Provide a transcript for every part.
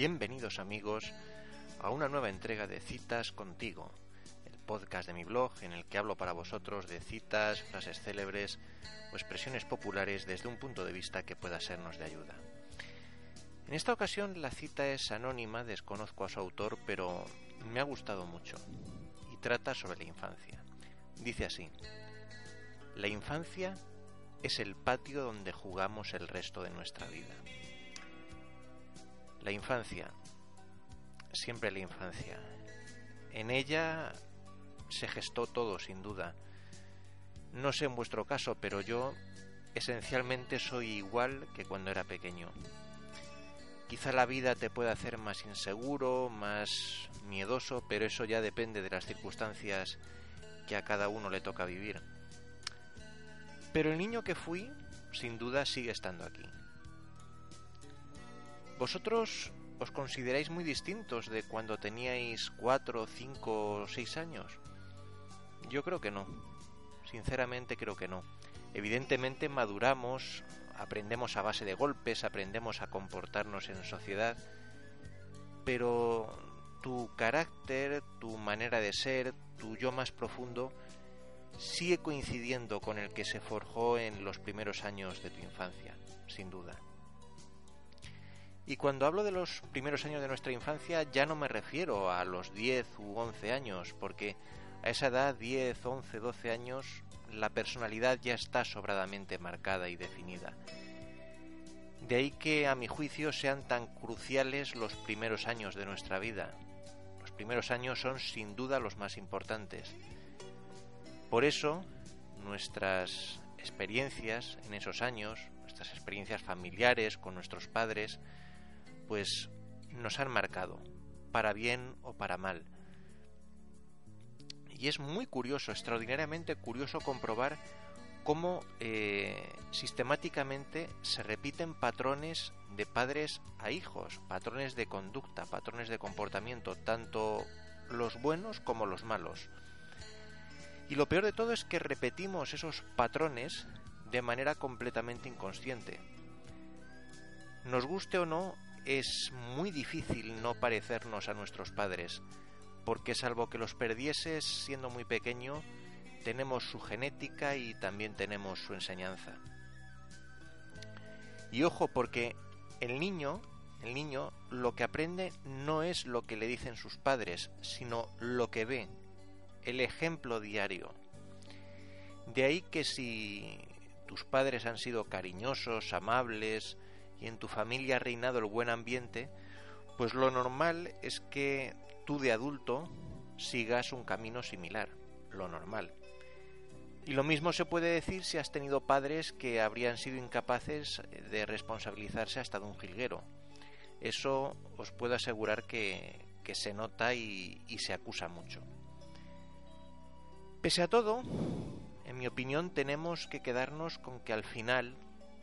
Bienvenidos amigos a una nueva entrega de Citas contigo, el podcast de mi blog en el que hablo para vosotros de citas, frases célebres o expresiones populares desde un punto de vista que pueda sernos de ayuda. En esta ocasión la cita es anónima, desconozco a su autor, pero me ha gustado mucho y trata sobre la infancia. Dice así, la infancia es el patio donde jugamos el resto de nuestra vida. La infancia, siempre la infancia. En ella se gestó todo, sin duda. No sé en vuestro caso, pero yo esencialmente soy igual que cuando era pequeño. Quizá la vida te pueda hacer más inseguro, más miedoso, pero eso ya depende de las circunstancias que a cada uno le toca vivir. Pero el niño que fui, sin duda, sigue estando aquí. ¿Vosotros os consideráis muy distintos de cuando teníais cuatro, cinco o seis años? Yo creo que no. Sinceramente creo que no. Evidentemente maduramos, aprendemos a base de golpes, aprendemos a comportarnos en sociedad, pero tu carácter, tu manera de ser, tu yo más profundo, sigue coincidiendo con el que se forjó en los primeros años de tu infancia, sin duda. Y cuando hablo de los primeros años de nuestra infancia ya no me refiero a los 10 u 11 años, porque a esa edad, 10, 11, 12 años, la personalidad ya está sobradamente marcada y definida. De ahí que a mi juicio sean tan cruciales los primeros años de nuestra vida. Los primeros años son sin duda los más importantes. Por eso, nuestras experiencias en esos años, nuestras experiencias familiares con nuestros padres, pues nos han marcado, para bien o para mal. Y es muy curioso, extraordinariamente curioso comprobar cómo eh, sistemáticamente se repiten patrones de padres a hijos, patrones de conducta, patrones de comportamiento, tanto los buenos como los malos. Y lo peor de todo es que repetimos esos patrones de manera completamente inconsciente. Nos guste o no, es muy difícil no parecernos a nuestros padres, porque salvo que los perdieses siendo muy pequeño, tenemos su genética y también tenemos su enseñanza. Y ojo, porque el niño, el niño lo que aprende no es lo que le dicen sus padres, sino lo que ve, el ejemplo diario. De ahí que si tus padres han sido cariñosos, amables, y en tu familia ha reinado el buen ambiente, pues lo normal es que tú de adulto sigas un camino similar, lo normal. Y lo mismo se puede decir si has tenido padres que habrían sido incapaces de responsabilizarse hasta de un jilguero. Eso os puedo asegurar que, se nota y se acusa mucho. Pese a todo, en mi opinión tenemos que quedarnos con que al final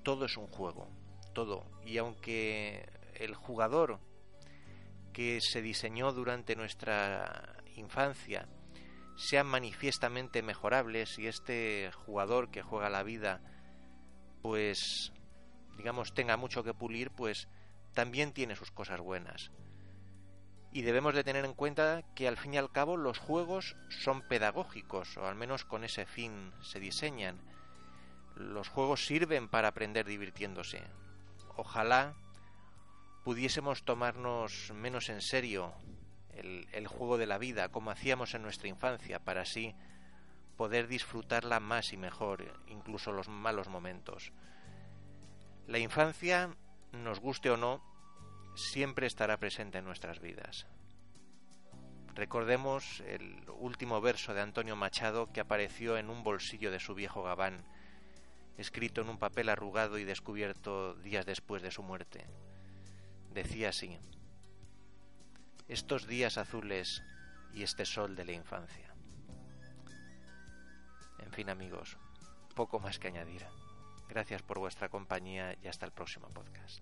todo es un juego, todo. Y aunque el jugador que se diseñó durante nuestra infancia sea manifiestamente mejorable, si este jugador que juega la vida, pues, digamos, tenga mucho que pulir, pues también tiene sus cosas buenas. Y debemos de tener en cuenta que al fin y al cabo los juegos son pedagógicos, o al menos con ese fin se diseñan. Los juegos sirven para aprender divirtiéndose ojalá pudiésemos tomarnos menos en serio el, juego de la vida como hacíamos en nuestra infancia para así poder disfrutarla más y mejor, incluso los malos momentos. La infancia, nos guste o no, siempre estará presente en nuestras vidas. Recordemos el último verso de Antonio Machado que apareció en un bolsillo de su viejo gabán, escrito en un papel arrugado y descubierto días después de su muerte. Decía así, estos días azules y este sol de la infancia. En fin amigos, poco más que añadir. Gracias por vuestra compañía y hasta el próximo podcast.